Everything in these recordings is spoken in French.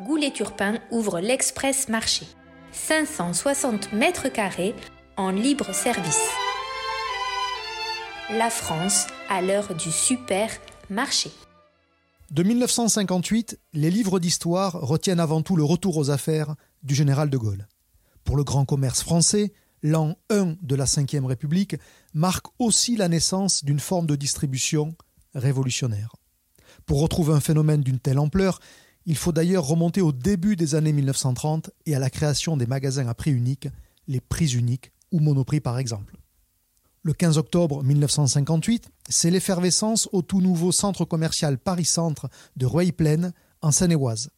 Goulet-Turpin ouvre l'Express Marché. 560 mètres carrés en libre service. La France à l'heure du super marché. De 1958, les livres d'histoire retiennent avant tout le retour aux affaires du général de Gaulle. Pour le grand commerce français, l'an 1 de la Ve République marque aussi la naissance d'une forme de distribution révolutionnaire. Pour retrouver un phénomène d'une telle ampleur, il faut d'ailleurs remonter au début des années 1930 et à la création des magasins à prix unique, les prix uniques ou Monoprix par exemple. Le 15 octobre 1958, c'est l'effervescence au tout nouveau centre commercial Paris-Centre de Rueil-Plaine, en Seine-et-Oise.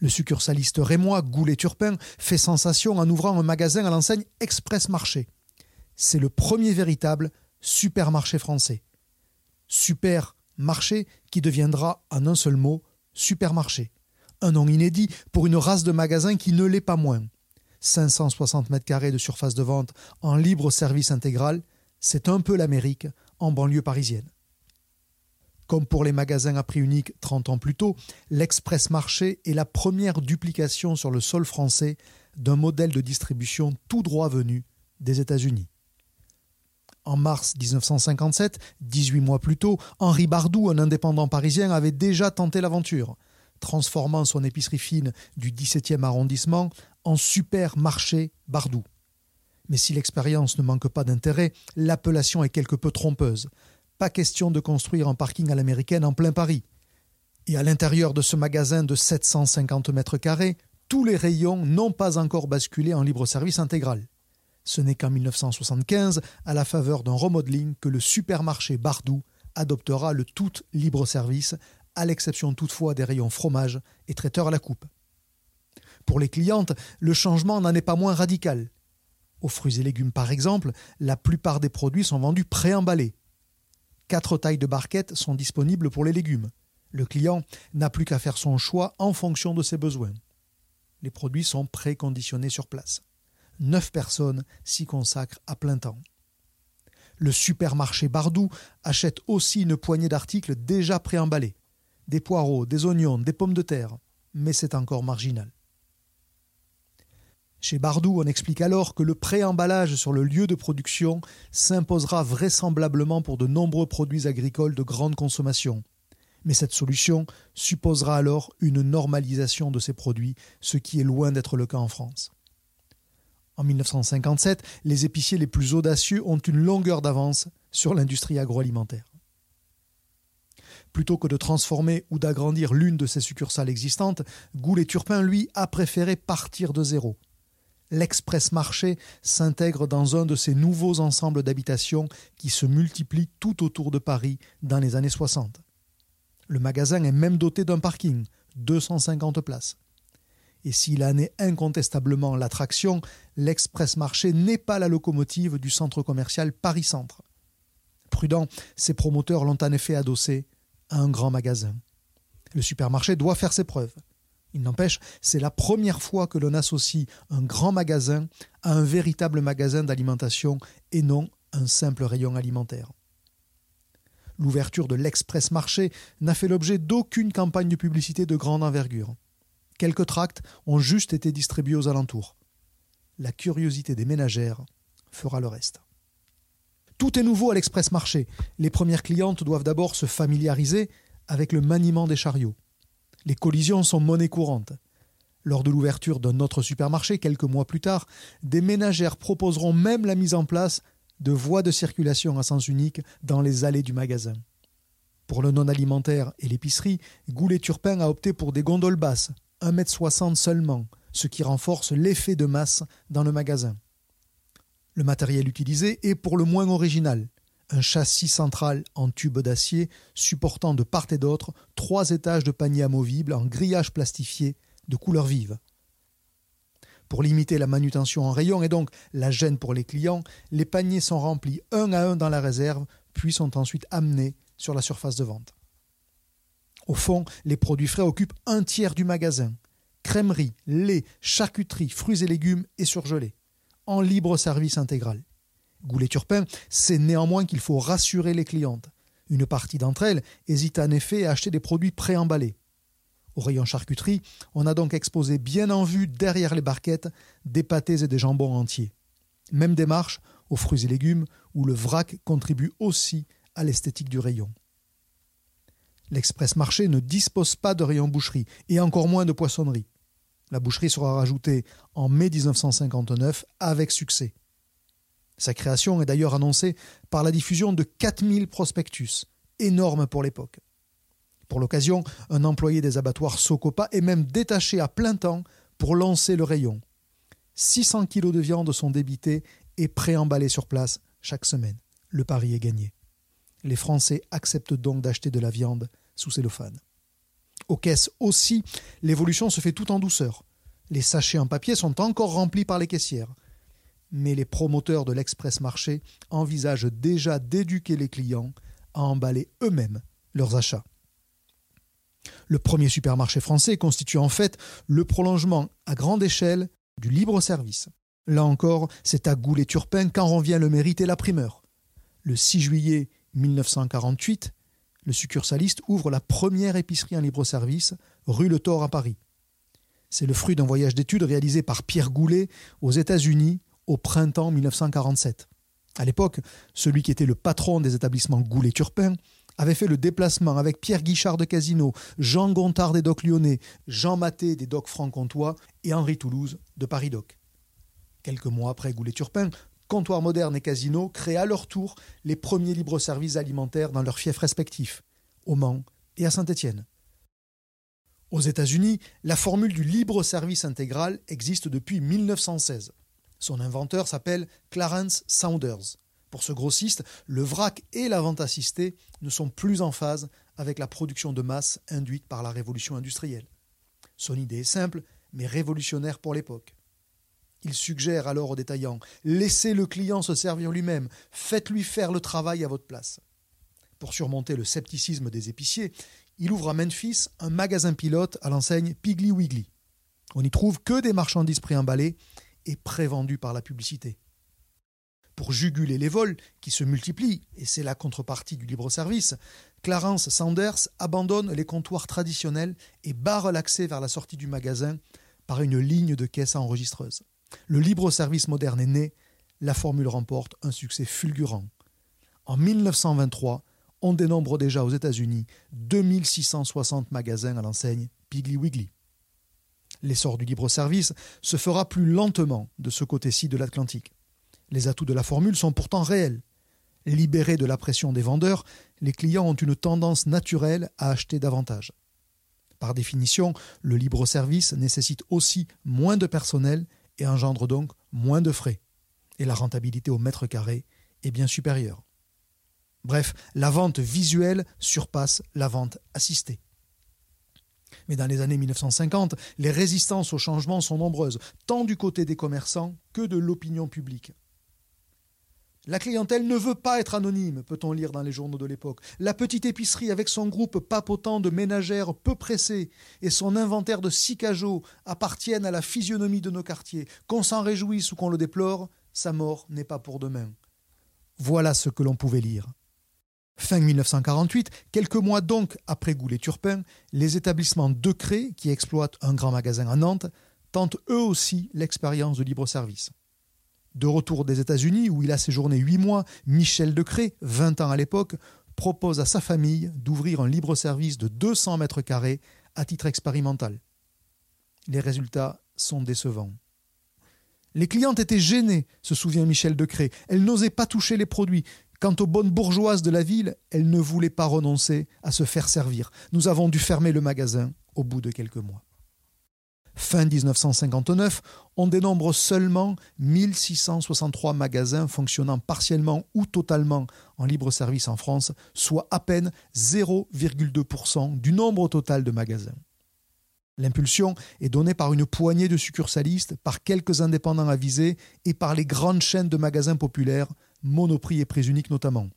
Le succursaliste rémois Goulet-Turpin fait sensation en ouvrant un magasin à l'enseigne Express Marché. C'est le premier véritable supermarché français. Supermarché qui deviendra en un seul mot supermarché. Un nom inédit pour une race de magasins qui ne l'est pas moins. 560 mètres carrés de surface de vente en libre service intégral, c'est un peu l'Amérique en banlieue parisienne. Comme pour les magasins à prix unique 30 ans plus tôt, l'Express Marché est la première duplication sur le sol français d'un modèle de distribution tout droit venu des États-Unis. En mars 1957, 18 mois plus tôt, Henri Bardou, un indépendant parisien, avait déjà tenté l'aventure, transformant son épicerie fine du 17e arrondissement en supermarché Bardou. Mais si l'expérience ne manque pas d'intérêt, l'appellation est quelque peu trompeuse. Pas question de construire un parking à l'américaine en plein Paris. Et à l'intérieur de ce magasin de 750 mètres carrés, tous les rayons n'ont pas encore basculé en libre service intégral. Ce n'est qu'en 1975, à la faveur d'un remodeling, que le supermarché Bardou adoptera le tout libre-service, à l'exception toutefois des rayons fromage et traiteurs à la coupe. Pour les clientes, le changement n'en est pas moins radical. Aux fruits et légumes, par exemple, la plupart des produits sont vendus préemballés. Quatre tailles de barquettes sont disponibles pour les légumes. Le client n'a plus qu'à faire son choix en fonction de ses besoins. Les produits sont préconditionnés sur place. Neuf personnes s'y consacrent à plein temps. Le supermarché Bardou achète aussi une poignée d'articles déjà préemballés. Des poireaux, des oignons, des pommes de terre. Mais c'est encore marginal. Chez Bardou, on explique alors que le préemballage sur le lieu de production s'imposera vraisemblablement pour de nombreux produits agricoles de grande consommation. Mais cette solution supposera alors une normalisation de ces produits, ce qui est loin d'être le cas en France. En 1957, les épiciers les plus audacieux ont une longueur d'avance sur l'industrie agroalimentaire. Plutôt que de transformer ou d'agrandir l'une de ses succursales existantes, Goulet-Turpin, lui, a préféré partir de zéro. L'Express Marché s'intègre dans un de ces nouveaux ensembles d'habitations qui se multiplient tout autour de Paris dans les années 60. Le magasin est même doté d'un parking, 250 places. Et s'il en est incontestablement l'attraction, l'Express Marché n'est pas la locomotive du centre commercial Paris-Centre. Prudent, ses promoteurs l'ont en effet adossé à un grand magasin. Le supermarché doit faire ses preuves. Il n'empêche, c'est la première fois que l'on associe un grand magasin à un véritable magasin d'alimentation et non un simple rayon alimentaire. L'ouverture de l'Express Marché n'a fait l'objet d'aucune campagne de publicité de grande envergure. Quelques tracts ont juste été distribués aux alentours. La curiosité des ménagères fera le reste. Tout est nouveau à l'Express Marché. Les premières clientes doivent d'abord se familiariser avec le maniement des chariots. Les collisions sont monnaie courante. Lors de l'ouverture d'un autre supermarché quelques mois plus tard, des ménagères proposeront même la mise en place de voies de circulation à sens unique dans les allées du magasin. Pour le non alimentaire et l'épicerie, Goulet-Turpin a opté pour des gondoles basses, 1,60 m seulement, ce qui renforce l'effet de masse dans le magasin. Le matériel utilisé est pour le moins original. Un châssis central en tube d'acier supportant de part et d'autre trois étages de panier amovible en grillage plastifié de couleurs vives. Pour limiter la manutention en rayon et donc la gêne pour les clients, les paniers sont remplis un à un dans la réserve, puis sont ensuite amenés sur la surface de vente. Au fond, les produits frais occupent un tiers du magasin. Crèmerie, lait, charcuterie, fruits et légumes et surgelés. En libre service intégral. Goulet-Turpin sait néanmoins qu'il faut rassurer les clientes. Une partie d'entre elles hésite en effet à acheter des produits préemballés. Au rayon charcuterie, on a donc exposé bien en vue derrière les barquettes des pâtés et des jambons entiers. Même démarche aux fruits et légumes où le vrac contribue aussi à l'esthétique du rayon. L'Express Marché ne dispose pas de rayon boucherie et encore moins de poissonnerie. La boucherie sera rajoutée en mai 1959 avec succès. Sa création est d'ailleurs annoncée par la diffusion de 4000 prospectus, énorme pour l'époque. Pour l'occasion, un employé des abattoirs Socopa est même détaché à plein temps pour lancer le rayon. 600 kilos de viande sont débités et préemballés sur place chaque semaine. Le pari est gagné. Les Français acceptent donc d'acheter de la viande sous cellophane. Aux caisses aussi, l'évolution se fait tout en douceur. Les sachets en papier sont encore remplis par les caissières. Mais les promoteurs de l'express marché envisagent déjà d'éduquer les clients à emballer eux-mêmes leurs achats. Le premier supermarché français constitue en fait le prolongement à grande échelle du libre-service. Là encore, c'est à Goulet-Turpin qu'en revient le mérite et la primeur. Le 6 juillet 1948, le succursaliste ouvre la première épicerie en libre-service, rue Le Thor à Paris. C'est le fruit d'un voyage d'études réalisé par Pierre Goulet aux États-Unis au printemps 1947. À l'époque, celui qui était le patron des établissements Goulet-Turpin avait fait le déplacement avec Pierre Guichard de Casino, Jean Gontard des docks lyonnais, Jean Maté des docks franc-comtois et Henri Toulouse de Paris Doc. Quelques mois après Goulet-Turpin, Comptoir Moderne et Casino créent à leur tour les premiers libres-services alimentaires dans leurs fiefs respectifs, au Mans et à Saint-Étienne. Aux États-Unis, la formule du libre-service intégral existe depuis 1916. Son inventeur s'appelle Clarence Saunders. Pour ce grossiste, le vrac et la vente assistée ne sont plus en phase avec la production de masse induite par la révolution industrielle. Son idée est simple, mais révolutionnaire pour l'époque. Il suggère alors aux détaillants Laissez le client se servir lui-même, faites-lui faire le travail à votre place. Pour surmonter le scepticisme des épiciers, il ouvre à Memphis un magasin pilote à l'enseigne Piggly Wiggly. On n'y trouve que des marchandises préemballées et prévendues par la publicité pour juguler les vols qui se multiplient, et c'est la contrepartie du libre-service, Clarence Sanders abandonne les comptoirs traditionnels et barre l'accès vers la sortie du magasin par une ligne de caisse enregistreuse. Le libre-service moderne est né, la formule remporte un succès fulgurant. En 1923, on dénombre déjà aux États-Unis 2660 magasins à l'enseigne Piggly Wiggly. L'essor du libre-service se fera plus lentement de ce côté-ci de l'Atlantique. Les atouts de la formule sont pourtant réels. Libérés de la pression des vendeurs, les clients ont une tendance naturelle à acheter davantage. Par définition, le libre-service nécessite aussi moins de personnel et engendre donc moins de frais. Et la rentabilité au mètre carré est bien supérieure. Bref, la vente visuelle surpasse la vente assistée. Mais dans les années 1950, les résistances au changement sont nombreuses, tant du côté des commerçants que de l'opinion publique. La clientèle ne veut pas être anonyme, peut-on lire dans les journaux de l'époque. La petite épicerie, avec son groupe papotant de ménagères peu pressées et son inventaire de cajots, appartiennent à la physionomie de nos quartiers. Qu'on s'en réjouisse ou qu'on le déplore, sa mort n'est pas pour demain. Voilà ce que l'on pouvait lire. Fin 1948, quelques mois donc après Goulet-Turpin, les établissements Decré, qui exploitent un grand magasin à Nantes, tentent eux aussi l'expérience de libre-service. De retour des États-Unis, où il a séjourné huit mois, Michel Decré, 20 ans à l'époque, propose à sa famille d'ouvrir un libre-service de 200 mètres carrés à titre expérimental. Les résultats sont décevants. Les clientes étaient gênées, se souvient Michel Decré. Elles n'osaient pas toucher les produits. Quant aux bonnes bourgeoises de la ville, elles ne voulaient pas renoncer à se faire servir. Nous avons dû fermer le magasin au bout de quelques mois. Fin 1959, on dénombre seulement 1663 magasins fonctionnant partiellement ou totalement en libre service en France, soit à peine 0,2% du nombre total de magasins. L'impulsion est donnée par une poignée de succursalistes, par quelques indépendants avisés et par les grandes chaînes de magasins populaires, Monoprix et Prix Unique notamment.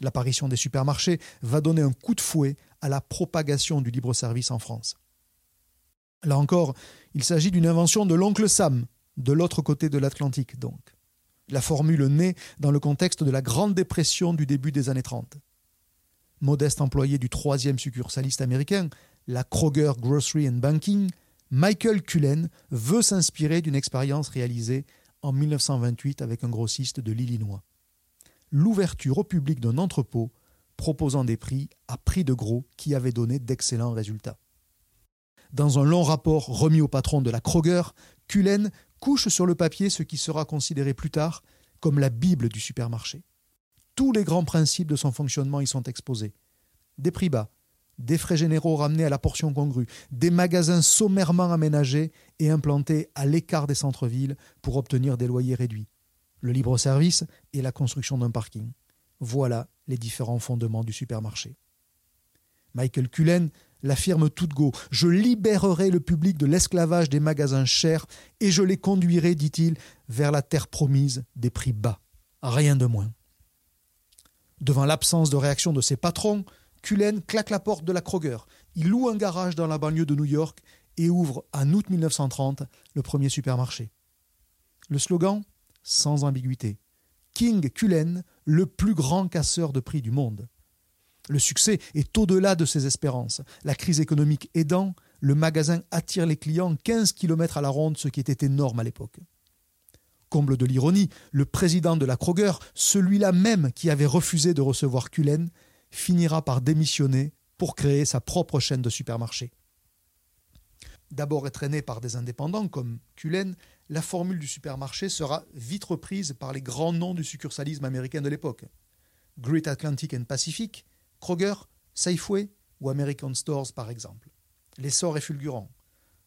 L'apparition des supermarchés va donner un coup de fouet à la propagation du libre-service en France. Là encore, il s'agit d'une invention de l'oncle Sam, de l'autre côté de l'Atlantique donc. La formule naît dans le contexte de la Grande Dépression du début des années 30. Modeste employé du troisième succursaliste américain, la Kroger Grocery and Banking, Michael Cullen veut s'inspirer d'une expérience réalisée en 1928 avec un grossiste de l'Illinois. L'ouverture au public d'un entrepôt proposant des prix à prix de gros qui avait donné d'excellents résultats. Dans un long rapport remis au patron de la Kroger, Cullen couche sur le papier ce qui sera considéré plus tard comme la Bible du supermarché. Tous les grands principes de son fonctionnement y sont exposés. Des prix bas, des frais généraux ramenés à la portion congrue, des magasins sommairement aménagés et implantés à l'écart des centres-villes pour obtenir des loyers réduits, le libre-service et la construction d'un parking. Voilà les différents fondements du supermarché. Michael Cullen l'affirme toute go. Je libérerai le public de l'esclavage des magasins chers et je les conduirai, dit-il, vers la terre promise des prix bas. Rien de moins. Devant l'absence de réaction de ses patrons, Cullen claque la porte de la Kroger. Il loue un garage dans la banlieue de New York et ouvre en août 1930 le premier supermarché. Le slogan Sans ambiguïté. King Cullen, le plus grand casseur de prix du monde. Le succès est au-delà de ses espérances. La crise économique aidant, le magasin attire les clients 15 km à la ronde, ce qui était énorme à l'époque. Comble de l'ironie, le président de la Kroger, celui-là même qui avait refusé de recevoir Cullen, finira par démissionner pour créer sa propre chaîne de supermarchés. D'abord entraînée par des indépendants comme Cullen, la formule du supermarché sera vite reprise par les grands noms du succursalisme américain de l'époque. Great Atlantic and Pacific, Kroger, Safeway ou American Stores par exemple. L'essor est fulgurant.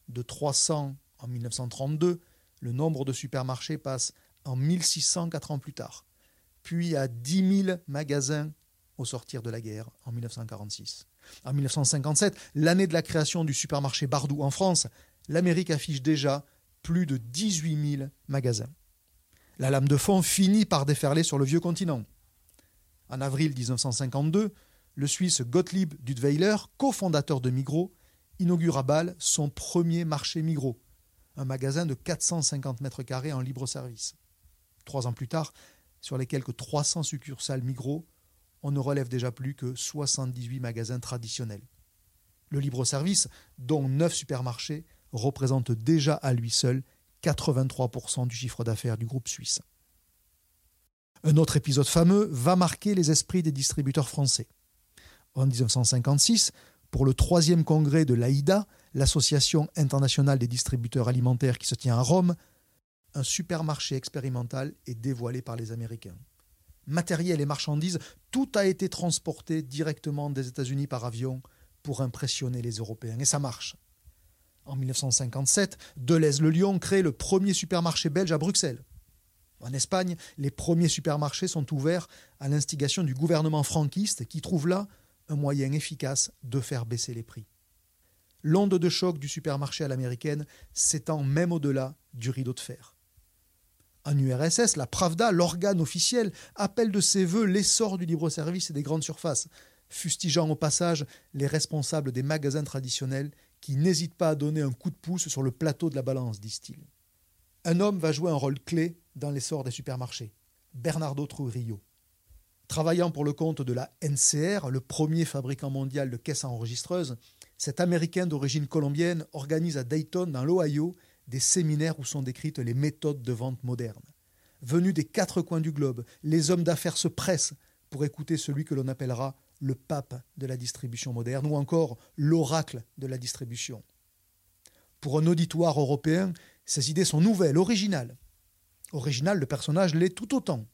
De 300 en 1932, le nombre de supermarchés passe en 1600 quatre ans plus tard, puis à 10 000 magasins au sortir de la guerre en 1946. En 1957, l'année de la création du supermarché Bardou en France, l'Amérique affiche déjà plus de 18 000 magasins. La lame de fond finit par déferler sur le vieux continent. En avril 1952, le Suisse Gottlieb Duttweiler, cofondateur de Migros, inaugure à Bâle son premier marché Migros, un magasin de 450 mètres carrés en libre service. Trois ans plus tard, sur les quelques 300 succursales Migros, on ne relève déjà plus que 78 magasins traditionnels. Le libre-service, dont 9 supermarchés, représente déjà à lui seul 83% du chiffre d'affaires du groupe suisse. Un autre épisode fameux va marquer les esprits des distributeurs français. En 1956, pour le troisième congrès de l'AIDA, l'Association internationale des distributeurs alimentaires qui se tient à Rome, un supermarché expérimental est dévoilé par les Américains matériel et marchandises, tout a été transporté directement des États-Unis par avion pour impressionner les Européens. Et ça marche. En 1957, Deleuze-le-Lyon crée le premier supermarché belge à Bruxelles. En Espagne, les premiers supermarchés sont ouverts à l'instigation du gouvernement franquiste qui trouve là un moyen efficace de faire baisser les prix. L'onde de choc du supermarché à l'américaine s'étend même au-delà du rideau de fer. En URSS, la Pravda, l'organe officiel, appelle de ses voeux l'essor du libre-service et des grandes surfaces, fustigeant au passage les responsables des magasins traditionnels qui n'hésitent pas à donner un coup de pouce sur le plateau de la balance, disent-ils. Un homme va jouer un rôle clé dans l'essor des supermarchés, Bernardo Trujillo. Travaillant pour le compte de la NCR, le premier fabricant mondial de caisses enregistreuses, cet Américain d'origine colombienne organise à Dayton, dans l'Ohio, des séminaires où sont décrites les méthodes de vente modernes. Venus des quatre coins du globe, les hommes d'affaires se pressent pour écouter celui que l'on appellera le pape de la distribution moderne ou encore l'oracle de la distribution. Pour un auditoire européen, ces idées sont nouvelles, originales. Original, le personnage l'est tout autant,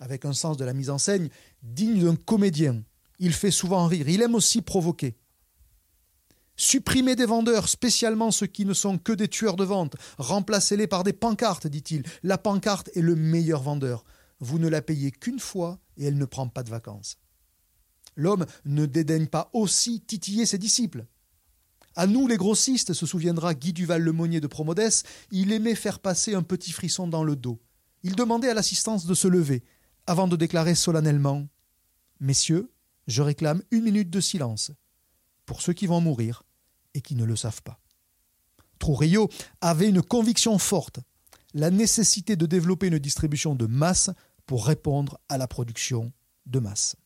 avec un sens de la mise en scène digne d'un comédien. Il fait souvent rire, il aime aussi provoquer. Supprimez des vendeurs, spécialement ceux qui ne sont que des tueurs de vente. Remplacez-les par des pancartes, dit-il. La pancarte est le meilleur vendeur. Vous ne la payez qu'une fois et elle ne prend pas de vacances. L'homme ne dédaigne pas aussi titiller ses disciples. À nous les grossistes, se souviendra Guy Duval-Lemonnier de Promodes, il aimait faire passer un petit frisson dans le dos. Il demandait à l'assistance de se lever, avant de déclarer solennellement Messieurs, je réclame une minute de silence pour ceux qui vont mourir et qui ne le savent pas. Trujillo avait une conviction forte, la nécessité de développer une distribution de masse pour répondre à la production de masse.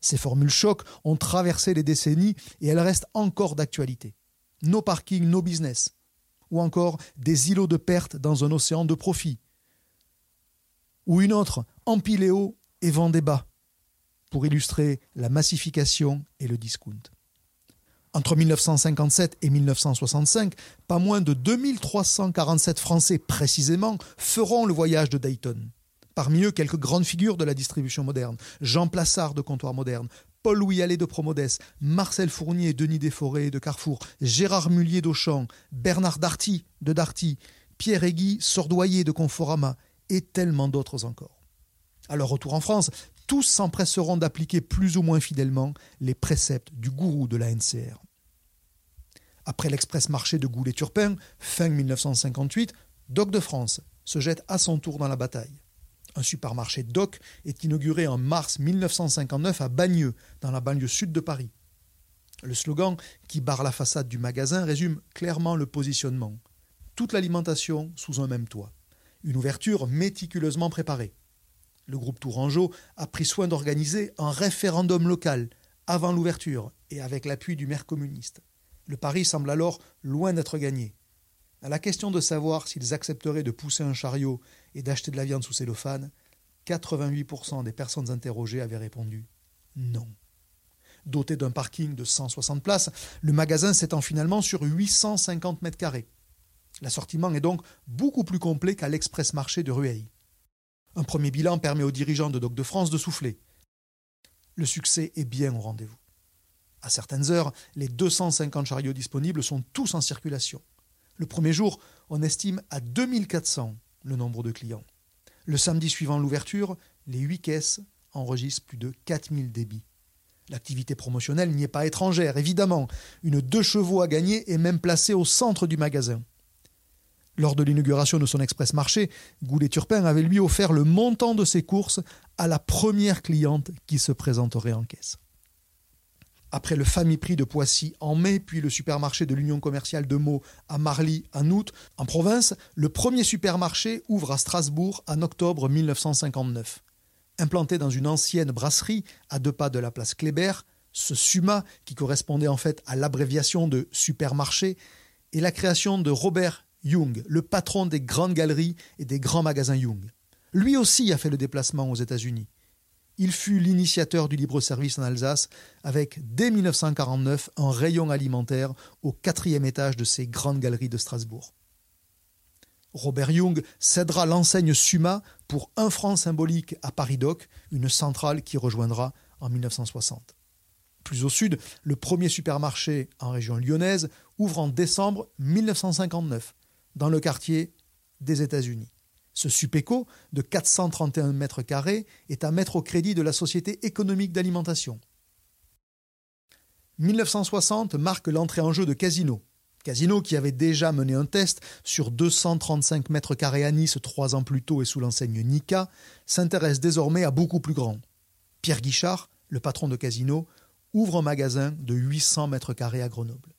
Ces formules choc ont traversé les décennies et elles restent encore d'actualité. Nos parkings, nos business, ou encore des îlots de pertes dans un océan de profit, ou une autre, Empiléo et Vendébat, pour illustrer la massification et le discount. Entre 1957 et 1965, pas moins de 2347 Français précisément feront le voyage de Dayton. Parmi eux, quelques grandes figures de la distribution moderne. Jean Plassard de Comptoir Moderne, Paul-Louis Allais de Promodes, Marcel Fournier, Denis Desforêts de Carrefour, Gérard Mullier d'Auchan, Bernard Darty de Darty, Pierre Aiguy Sordoyer de Conforama et tellement d'autres encore. À leur retour en France, tous s'empresseront d'appliquer plus ou moins fidèlement les préceptes du gourou de la NCR. Après l'express marché de Goulet-Turpin, fin 1958, Doc de France se jette à son tour dans la bataille. Un supermarché Doc est inauguré en mars 1959 à Bagneux, dans la banlieue sud de Paris. Le slogan qui barre la façade du magasin résume clairement le positionnement. Toute l'alimentation sous un même toit. Une ouverture méticuleusement préparée. Le groupe Tourangeau a pris soin d'organiser un référendum local avant l'ouverture et avec l'appui du maire communiste. Le pari semble alors loin d'être gagné. À la question de savoir s'ils accepteraient de pousser un chariot et d'acheter de la viande sous cellophane, 88% des personnes interrogées avaient répondu non. Doté d'un parking de 160 places, le magasin s'étend finalement sur 850 mètres carrés. L'assortiment est donc beaucoup plus complet qu'à l'express marché de Rueil. Un premier bilan permet aux dirigeants de Doc de France de souffler. Le succès est bien au rendez-vous. À certaines heures, les 250 chariots disponibles sont tous en circulation. Le premier jour, on estime à 2400 le nombre de clients. Le samedi suivant l'ouverture, les huit caisses enregistrent plus de 4000 débits. L'activité promotionnelle n'y est pas étrangère, évidemment. Une deux chevaux à gagner est même placée au centre du magasin. Lors de l'inauguration de son express marché, Goulet-Turpin avait lui offert le montant de ses courses à la première cliente qui se présenterait en caisse. Après le Famille Prix de Poissy en mai, puis le supermarché de l'Union commerciale de Meaux à Marly en août, en province, le premier supermarché ouvre à Strasbourg en octobre 1959. Implanté dans une ancienne brasserie à deux pas de la place Kléber, ce SUMA, qui correspondait en fait à l'abréviation de supermarché, est la création de Robert Young, le patron des grandes galeries et des grands magasins Young. Lui aussi a fait le déplacement aux États-Unis. Il fut l'initiateur du libre-service en Alsace, avec dès 1949 un rayon alimentaire au quatrième étage de ces grandes galeries de Strasbourg. Robert Young cédera l'enseigne Suma pour un franc symbolique à Paris-Doc, une centrale qui rejoindra en 1960. Plus au sud, le premier supermarché en région lyonnaise ouvre en décembre 1959, dans le quartier des États-Unis. Ce SUPECO de 431 mètres carrés est à mettre au crédit de la Société économique d'alimentation. 1960 marque l'entrée en jeu de Casino. Casino qui avait déjà mené un test sur 235 mètres carrés à Nice trois ans plus tôt et sous l'enseigne Nika, s'intéresse désormais à beaucoup plus grand. Pierre Guichard, le patron de Casino, ouvre un magasin de 800 mètres carrés à Grenoble.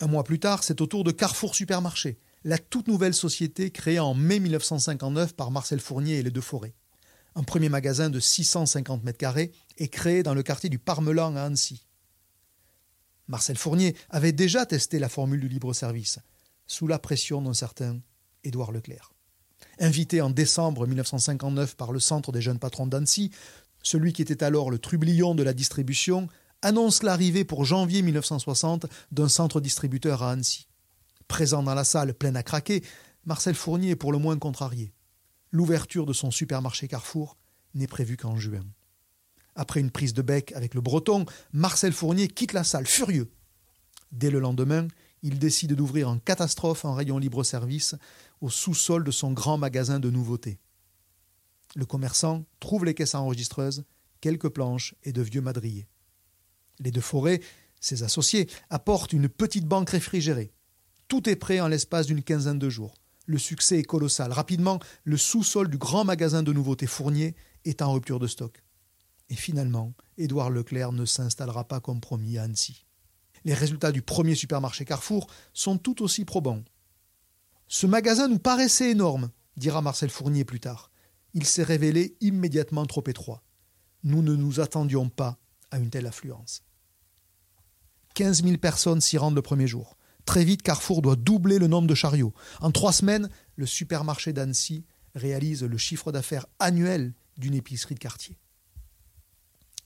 Un mois plus tard, c'est au tour de Carrefour Supermarché, la toute nouvelle société créée en mai 1959 par Marcel Fournier et les Deux Forêts. Un premier magasin de 650 mètres carrés est créé dans le quartier du Parmelan à Annecy. Marcel Fournier avait déjà testé la formule du libre-service, sous la pression d'un certain Édouard Leclerc. Invité en décembre 1959 par le Centre des jeunes patrons d'Annecy, celui qui était alors le trublion de la distribution annonce l'arrivée pour janvier 1960 d'un centre distributeur à Annecy. Présent dans la salle pleine à craquer, Marcel Fournier est pour le moins contrarié. L'ouverture de son supermarché Carrefour n'est prévue qu'en juin. Après une prise de bec avec le breton, Marcel Fournier quitte la salle furieux. Dès le lendemain, il décide d'ouvrir en catastrophe un rayon libre-service au sous-sol de son grand magasin de nouveautés. Le commerçant trouve les caisses enregistreuses, quelques planches et de vieux madriers. Les deux forêts Ses associés apportent une petite banque réfrigérée. Tout est prêt en l'espace d'une quinzaine de jours. Le succès est colossal. Rapidement, le sous-sol du grand magasin de nouveautés Fournier est en rupture de stock. Et finalement, Édouard Leclerc ne s'installera pas comme promis à Annecy. Les résultats du premier supermarché Carrefour sont tout aussi probants. Ce magasin nous paraissait énorme, dira Marcel Fournier plus tard. Il s'est révélé immédiatement trop étroit. Nous ne nous attendions pas à une telle affluence. 15 000 personnes s'y rendent le premier jour. Très vite, Carrefour doit doubler le nombre de chariots. En trois semaines, le supermarché d'Annecy réalise le chiffre d'affaires annuel d'une épicerie de quartier.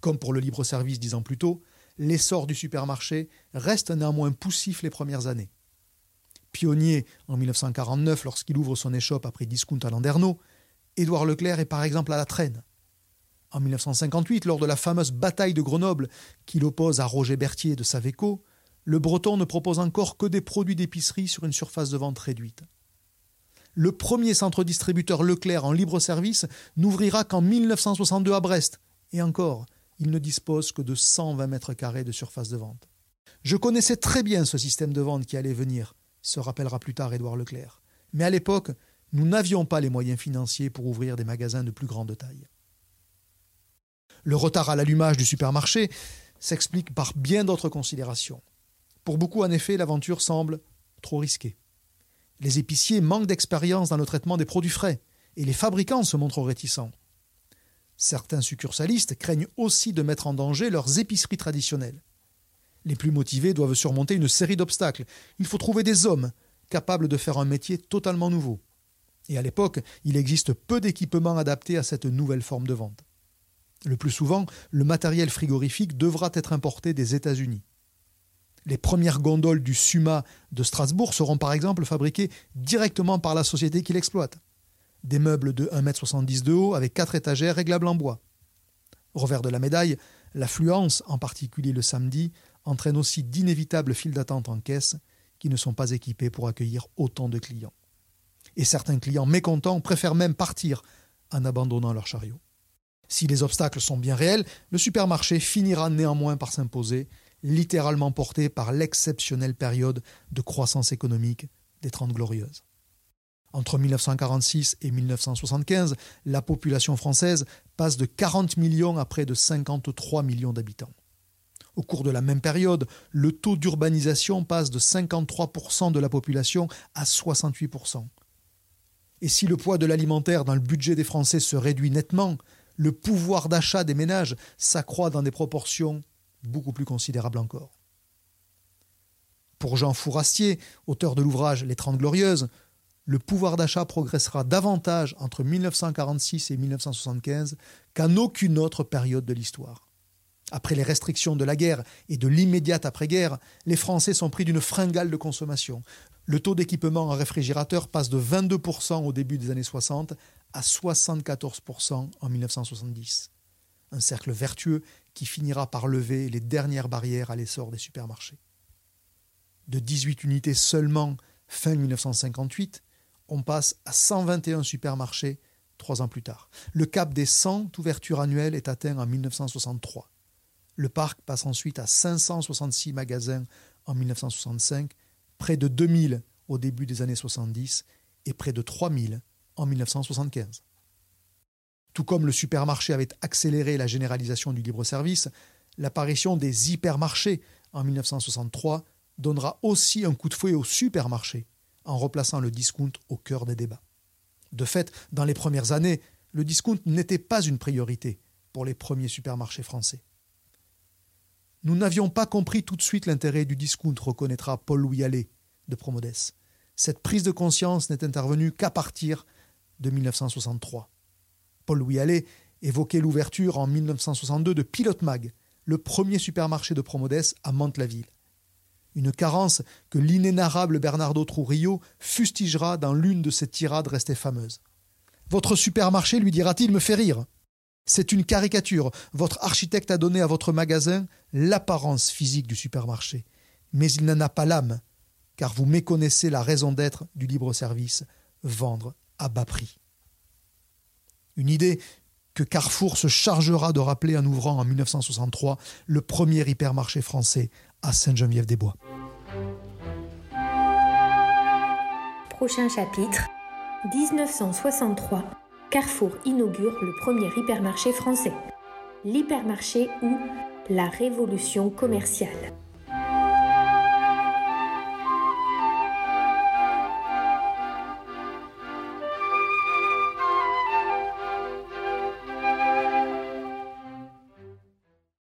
Comme pour le libre-service dix ans plus tôt, l'essor du supermarché reste néanmoins poussif les premières années. Pionnier en 1949 lorsqu'il ouvre son échoppe après Discount à Landerneau, Édouard Leclerc est par exemple à la traîne. En 1958, lors de la fameuse bataille de Grenoble qu'il oppose à Roger Berthier de Saveco, le Breton ne propose encore que des produits d'épicerie sur une surface de vente réduite. Le premier centre distributeur Leclerc en libre service n'ouvrira qu'en 1962 à Brest, et encore, il ne dispose que de 120 mètres carrés de surface de vente. Je connaissais très bien ce système de vente qui allait venir, se rappellera plus tard Édouard Leclerc. Mais à l'époque, nous n'avions pas les moyens financiers pour ouvrir des magasins de plus grande taille. Le retard à l'allumage du supermarché s'explique par bien d'autres considérations. Pour beaucoup, en effet, l'aventure semble trop risquée. Les épiciers manquent d'expérience dans le traitement des produits frais, et les fabricants se montrent réticents. Certains succursalistes craignent aussi de mettre en danger leurs épiceries traditionnelles. Les plus motivés doivent surmonter une série d'obstacles. Il faut trouver des hommes capables de faire un métier totalement nouveau. Et à l'époque, il existe peu d'équipements adaptés à cette nouvelle forme de vente. Le plus souvent, le matériel frigorifique devra être importé des États-Unis. Les premières gondoles du Suma de Strasbourg seront par exemple fabriquées directement par la société qui l'exploite des meubles de 1,70 m de haut avec quatre étagères réglables en bois. Revers de la médaille, l'affluence, en particulier le samedi, entraîne aussi d'inévitables files d'attente en caisse qui ne sont pas équipées pour accueillir autant de clients. Et certains clients mécontents préfèrent même partir en abandonnant leur chariot. Si les obstacles sont bien réels, le supermarché finira néanmoins par s'imposer, littéralement porté par l'exceptionnelle période de croissance économique des Trente Glorieuses. Entre 1946 et 1975, la population française passe de 40 millions à près de 53 millions d'habitants. Au cours de la même période, le taux d'urbanisation passe de 53% de la population à 68%. Et si le poids de l'alimentaire dans le budget des Français se réduit nettement, le pouvoir d'achat des ménages s'accroît dans des proportions beaucoup plus considérables encore. Pour Jean Fourastier, auteur de l'ouvrage Les Trente Glorieuses, le pouvoir d'achat progressera davantage entre 1946 et 1975 qu'en aucune autre période de l'histoire. Après les restrictions de la guerre et de l'immédiate après-guerre, les Français sont pris d'une fringale de consommation. Le taux d'équipement en réfrigérateur passe de 22% au début des années 60 à 74% en 1970. Un cercle vertueux qui finira par lever les dernières barrières à l'essor des supermarchés. De 18 unités seulement fin 1958, on passe à 121 supermarchés trois ans plus tard. Le cap des 100 ouvertures annuelles est atteint en 1963. Le parc passe ensuite à 566 magasins en 1965, près de 2000 au début des années 70 et près de 3000 en 1975. Tout comme le supermarché avait accéléré la généralisation du libre-service, l'apparition des hypermarchés en 1963 donnera aussi un coup de fouet au supermarché en replaçant le discount au cœur des débats. De fait, dans les premières années, le discount n'était pas une priorité pour les premiers supermarchés français. Nous n'avions pas compris tout de suite l'intérêt du discount, reconnaîtra Paul-Louis Allais de Promodes. Cette prise de conscience n'est intervenue qu'à partir de 1963. Paul-Louis évoquait l'ouverture en 1962 de Pilote Mag, le premier supermarché de Promodes à Mantes-la-Ville une carence que l'inénarrable Bernardo Trujillo fustigera dans l'une de ses tirades restées fameuses. Votre supermarché, lui dira-t-il, me fait rire. C'est une caricature. Votre architecte a donné à votre magasin l'apparence physique du supermarché. Mais il n'en a pas l'âme, car vous méconnaissez la raison d'être du libre-service, vendre à bas prix. Une idée que Carrefour se chargera de rappeler en ouvrant en 1963 le premier hypermarché français à Sainte-Geneviève-des-Bois. Prochain chapitre 1963. Carrefour inaugure le premier hypermarché français. L'hypermarché ou la révolution commerciale.